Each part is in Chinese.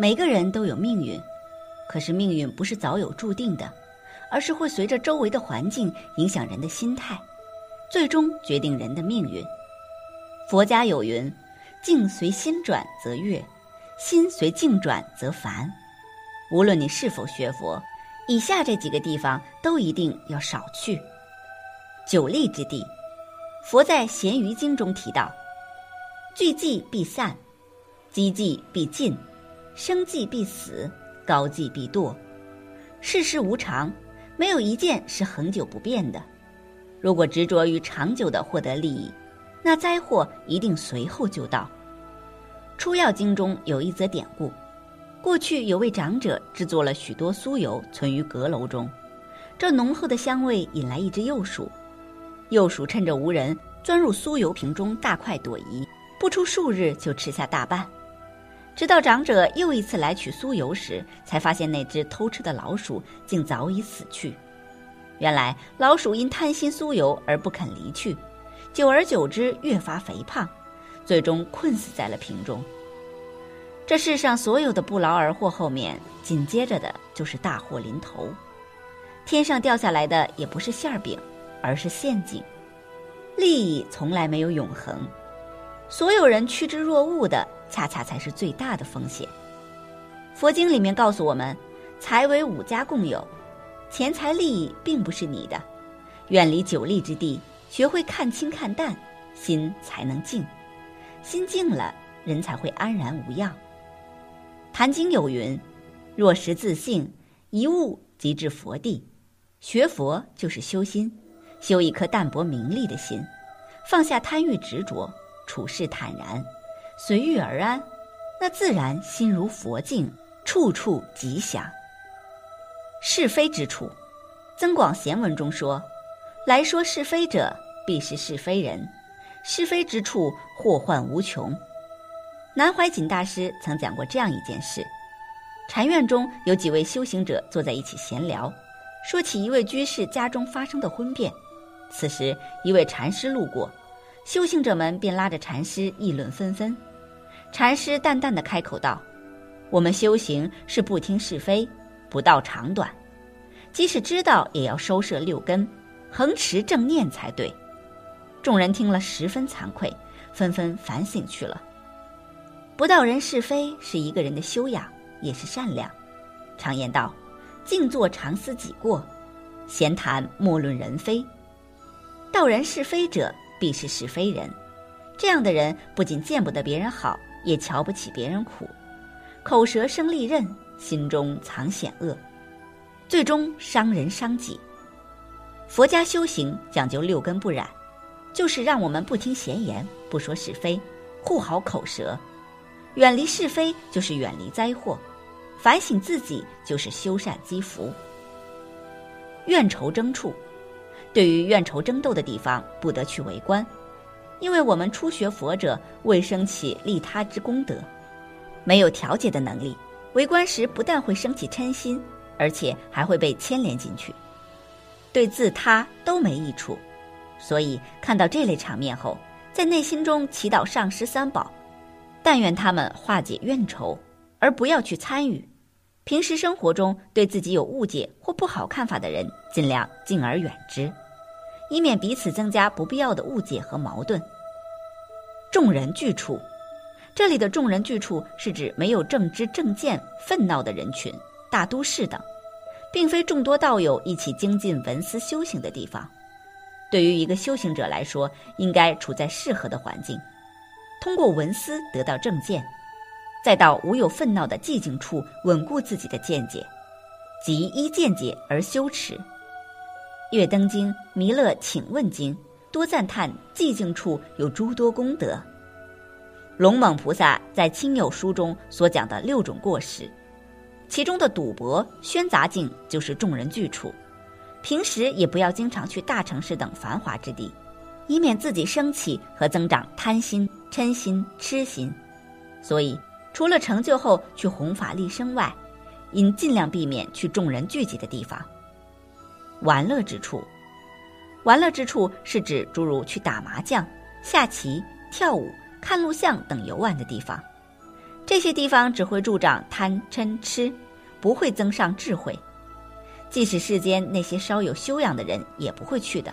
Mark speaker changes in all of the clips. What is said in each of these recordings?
Speaker 1: 每个人都有命运，可是命运不是早有注定的，而是会随着周围的环境影响人的心态，最终决定人的命运。佛家有云：“境随心转则悦，心随境转则烦。”无论你是否学佛，以下这几个地方都一定要少去。久立之地，佛在《咸鱼经》中提到：“聚寂必散，积寂必尽。”生计必死，高计必堕。世事无常，没有一件是恒久不变的。如果执着于长久的获得利益，那灾祸一定随后就到。《出药经》中有一则典故：过去有位长者制作了许多酥油，存于阁楼中。这浓厚的香味引来一只幼鼠，幼鼠趁着无人，钻入酥油瓶中大快朵颐，不出数日就吃下大半。直到长者又一次来取酥油时，才发现那只偷吃的老鼠竟早已死去。原来老鼠因贪心酥油而不肯离去，久而久之越发肥胖，最终困死在了瓶中。这世上所有的不劳而获后面，紧接着的就是大祸临头。天上掉下来的也不是馅儿饼，而是陷阱。利益从来没有永恒，所有人趋之若鹜的。恰恰才是最大的风险。佛经里面告诉我们，财为五家共有，钱财利益并不是你的。远离久立之地，学会看清看淡，心才能静。心静了，人才会安然无恙。坛经有云：“若识自性，一悟即至佛地。”学佛就是修心，修一颗淡泊名利的心，放下贪欲执着，处事坦然。随遇而安，那自然心如佛境，处处吉祥。是非之处，《增广贤文》中说：“来说是非者，必是是非人。是非之处，祸患无穷。”南怀瑾大师曾讲过这样一件事：禅院中有几位修行者坐在一起闲聊，说起一位居士家中发生的婚变。此时，一位禅师路过，修行者们便拉着禅师议论纷纷。禅师淡淡的开口道：“我们修行是不听是非，不道长短，即使知道，也要收摄六根，恒持正念才对。”众人听了十分惭愧，纷纷反省去了。不道人是非是一个人的修养，也是善良。常言道：“静坐常思己过，闲谈莫论人非。”道人是非者，必是是非人。这样的人不仅见不得别人好。也瞧不起别人苦，口舌生利刃，心中藏险恶，最终伤人伤己。佛家修行讲究六根不染，就是让我们不听闲言，不说是非，护好口舌，远离是非就是远离灾祸，反省自己就是修善积福。怨仇争处，对于怨仇争斗的地方，不得去围观。因为我们初学佛者未升起利他之功德，没有调节的能力，围观时不但会升起嗔心，而且还会被牵连进去，对自他都没益处。所以看到这类场面后，在内心中祈祷上师三宝，但愿他们化解怨仇，而不要去参与。平时生活中对自己有误解或不好看法的人，尽量敬而远之。以免彼此增加不必要的误解和矛盾。众人聚处，这里的众人聚处是指没有正知正见、愤闹的人群，大都市等，并非众多道友一起精进文思修行的地方。对于一个修行者来说，应该处在适合的环境，通过文思得到正见，再到无有愤闹的寂静处稳固自己的见解，即依见解而修持。《月灯经》《弥勒请问经》多赞叹寂静处有诸多功德。龙猛菩萨在《亲友书》中所讲的六种过失，其中的赌博、喧杂境就是众人聚处。平时也不要经常去大城市等繁华之地，以免自己生起和增长贪心、嗔心、痴心。所以，除了成就后去弘法利生外，应尽量避免去众人聚集的地方。玩乐之处，玩乐之处是指诸如去打麻将、下棋、跳舞、看录像等游玩的地方。这些地方只会助长贪嗔痴，不会增上智慧。即使世间那些稍有修养的人，也不会去的。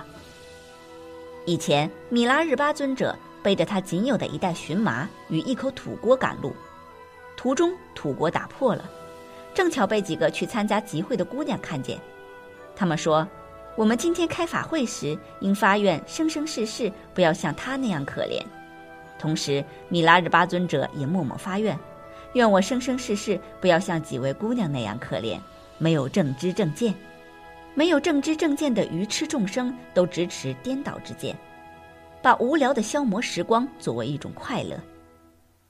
Speaker 1: 以前，米拉日巴尊者背着他仅有的一袋荨麻与一口土锅赶路，途中土锅打破了，正巧被几个去参加集会的姑娘看见。他们说：“我们今天开法会时，应发愿生生世世不要像他那样可怜。”同时，米拉日巴尊者也默默发愿：“愿我生生世世不要像几位姑娘那样可怜，没有正知正见。”没有正知正见的愚痴众生都支持颠倒之见，把无聊的消磨时光作为一种快乐。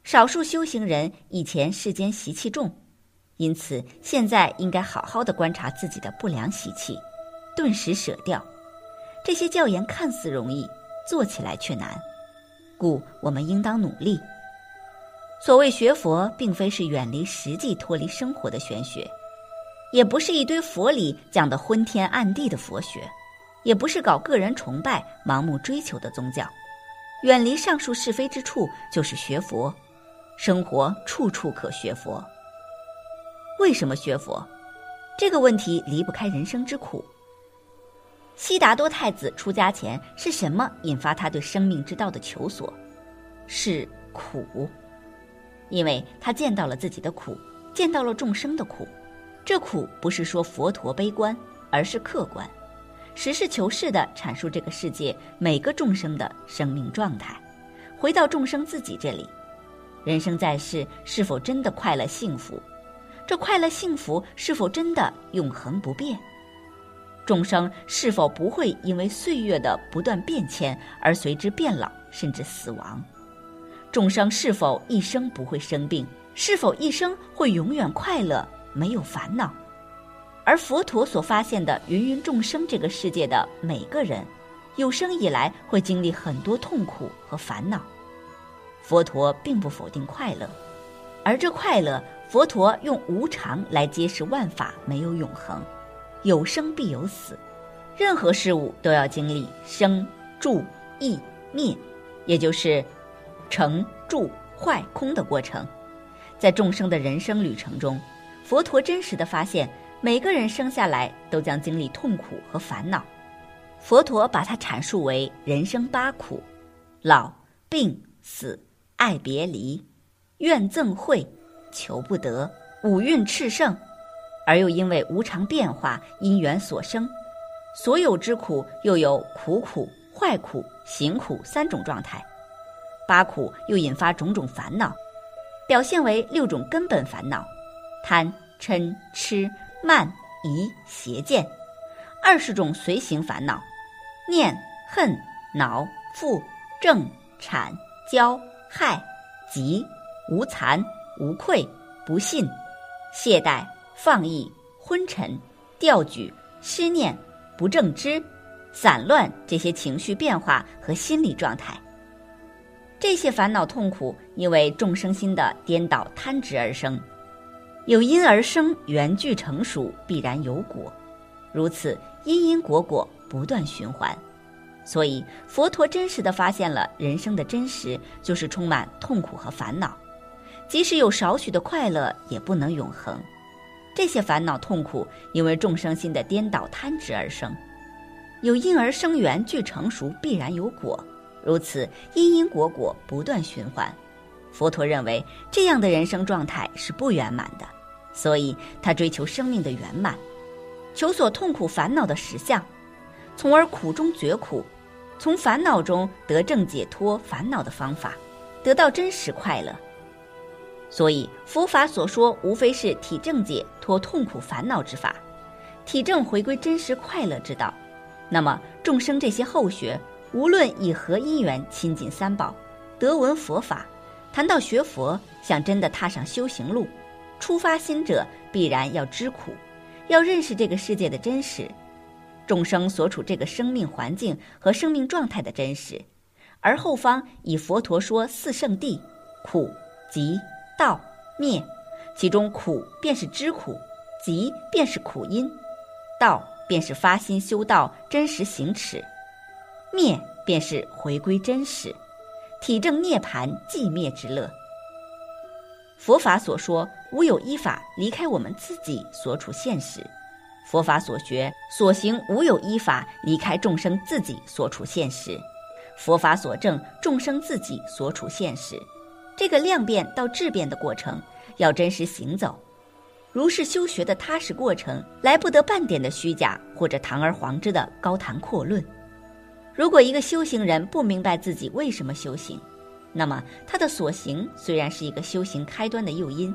Speaker 1: 少数修行人以前世间习气重，因此现在应该好好的观察自己的不良习气，顿时舍掉。这些教言看似容易，做起来却难，故我们应当努力。所谓学佛，并非是远离实际、脱离生活的玄学。也不是一堆佛理讲的昏天暗地的佛学，也不是搞个人崇拜、盲目追求的宗教。远离上述是非之处，就是学佛。生活处处可学佛。为什么学佛？这个问题离不开人生之苦。悉达多太子出家前是什么引发他对生命之道的求索？是苦，因为他见到了自己的苦，见到了众生的苦。这苦不是说佛陀悲观，而是客观，实事求是地阐述这个世界每个众生的生命状态。回到众生自己这里，人生在世是否真的快乐幸福？这快乐幸福是否真的永恒不变？众生是否不会因为岁月的不断变迁而随之变老甚至死亡？众生是否一生不会生病？是否一生会永远快乐？没有烦恼，而佛陀所发现的芸芸众生这个世界的每个人，有生以来会经历很多痛苦和烦恼。佛陀并不否定快乐，而这快乐，佛陀用无常来揭示万法没有永恒，有生必有死，任何事物都要经历生、住、异、灭，也就是成、住、坏、空的过程，在众生的人生旅程中。佛陀真实的发现，每个人生下来都将经历痛苦和烦恼。佛陀把它阐述为人生八苦：老、病、死、爱别离、怨憎会、求不得、五蕴炽盛，而又因为无常变化因缘所生。所有之苦又有苦苦、坏苦、行苦三种状态。八苦又引发种种烦恼，表现为六种根本烦恼。贪、嗔、痴、慢、疑、邪见，二十种随行烦恼；念、恨、恼、负、正、产、骄、害、急、无惭、无愧、不信、懈怠、放逸、昏沉、调举、失念、不正知、散乱这些情绪变化和心理状态。这些烦恼痛苦，因为众生心的颠倒贪执而生。有因而生，缘具成熟，必然有果。如此因因果果不断循环，所以佛陀真实的发现了人生的真实，就是充满痛苦和烦恼。即使有少许的快乐，也不能永恒。这些烦恼痛苦，因为众生心的颠倒贪执而生。有因而生缘具成熟，必然有果。如此因因果果不断循环。佛陀认为这样的人生状态是不圆满的。所以，他追求生命的圆满，求索痛苦烦恼的实相，从而苦中绝苦，从烦恼中得正解脱烦恼的方法，得到真实快乐。所以，佛法所说无非是体正解脱痛苦烦恼之法，体正回归真实快乐之道。那么，众生这些后学，无论以何因缘亲近三宝，得闻佛法，谈到学佛，想真的踏上修行路。出发心者必然要知苦，要认识这个世界的真实，众生所处这个生命环境和生命状态的真实。而后方以佛陀说四圣谛，苦、集、道、灭，其中苦便是知苦，集便是苦因，道便是发心修道真实行持，灭便是回归真实，体证涅盘寂灭之乐。佛法所说，无有依法离开我们自己所处现实；佛法所学所行，无有依法离开众生自己所处现实；佛法所证，众生自己所处现实。这个量变到质变的过程，要真实行走。如是修学的踏实过程，来不得半点的虚假或者堂而皇之的高谈阔论。如果一个修行人不明白自己为什么修行，那么他的所行虽然是一个修行开端的诱因，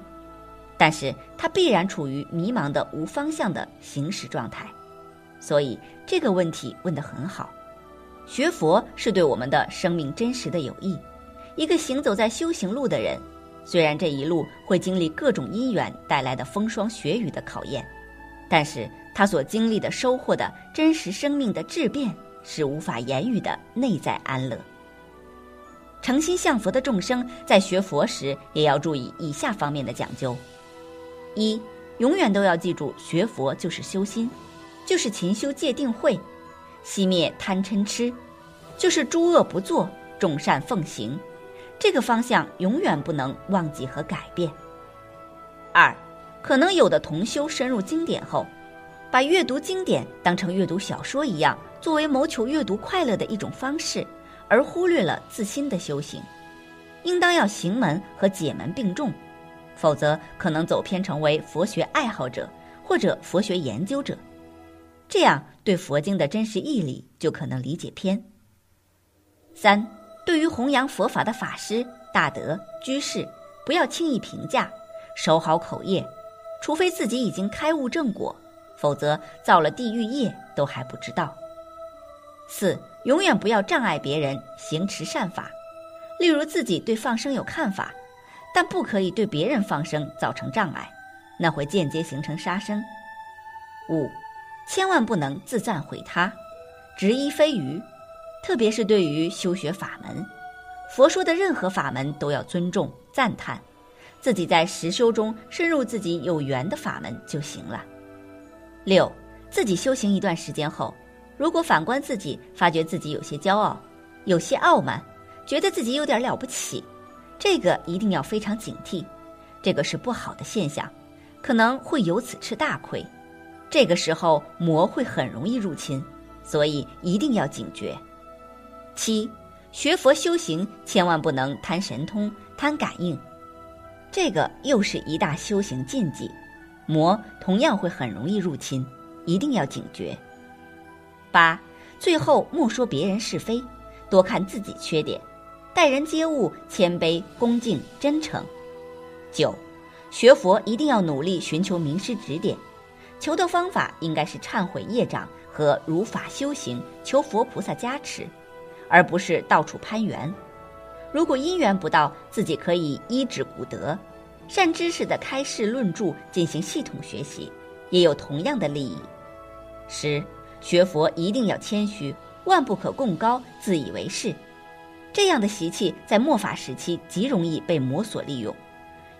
Speaker 1: 但是他必然处于迷茫的无方向的行驶状态。所以这个问题问得很好。学佛是对我们的生命真实的有益。一个行走在修行路的人。虽然这一路会经历各种因缘带来的风霜雪雨的考验，但是他所经历的收获的真实生命的质变是无法言语的内在安乐。诚心向佛的众生在学佛时也要注意以下方面的讲究：一，永远都要记住，学佛就是修心，就是勤修戒定慧，熄灭贪嗔痴，就是诸恶不作，众善奉行。这个方向永远不能忘记和改变。二，可能有的同修深入经典后，把阅读经典当成阅读小说一样，作为谋求阅读快乐的一种方式，而忽略了自心的修行。应当要行门和解门并重，否则可能走偏成为佛学爱好者或者佛学研究者，这样对佛经的真实义理就可能理解偏。三。对于弘扬佛法的法师、大德、居士，不要轻易评价，守好口业，除非自己已经开悟正果，否则造了地狱业都还不知道。四，永远不要障碍别人行持善法，例如自己对放生有看法，但不可以对别人放生造成障碍，那会间接形成杀生。五，千万不能自赞毁他，执一非余。特别是对于修学法门，佛说的任何法门都要尊重赞叹，自己在实修中深入自己有缘的法门就行了。六，自己修行一段时间后，如果反观自己，发觉自己有些骄傲，有些傲慢，觉得自己有点了不起，这个一定要非常警惕，这个是不好的现象，可能会由此吃大亏。这个时候魔会很容易入侵，所以一定要警觉。七，学佛修行千万不能贪神通、贪感应，这个又是一大修行禁忌，魔同样会很容易入侵，一定要警觉。八，最后莫说别人是非，多看自己缺点，待人接物谦卑恭敬真诚。九，学佛一定要努力寻求名师指点，求的方法应该是忏悔业障和如法修行，求佛菩萨加持。而不是到处攀缘。如果因缘不到，自己可以依止古德、善知识的开示论著进行系统学习，也有同样的利益。十，学佛一定要谦虚，万不可贡高、自以为是。这样的习气在末法时期极容易被魔所利用，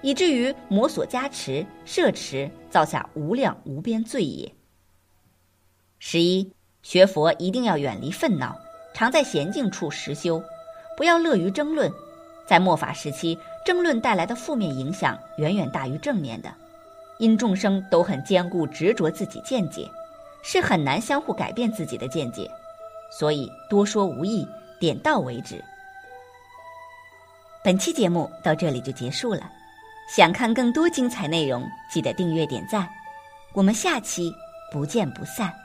Speaker 1: 以至于魔所加持、摄持，造下无量无边罪业。十一，学佛一定要远离愤恼。常在闲静处实修，不要乐于争论。在末法时期，争论带来的负面影响远远大于正面的，因众生都很坚固执着自己见解，是很难相互改变自己的见解，所以多说无益，点到为止。本期节目到这里就结束了，想看更多精彩内容，记得订阅点赞，我们下期不见不散。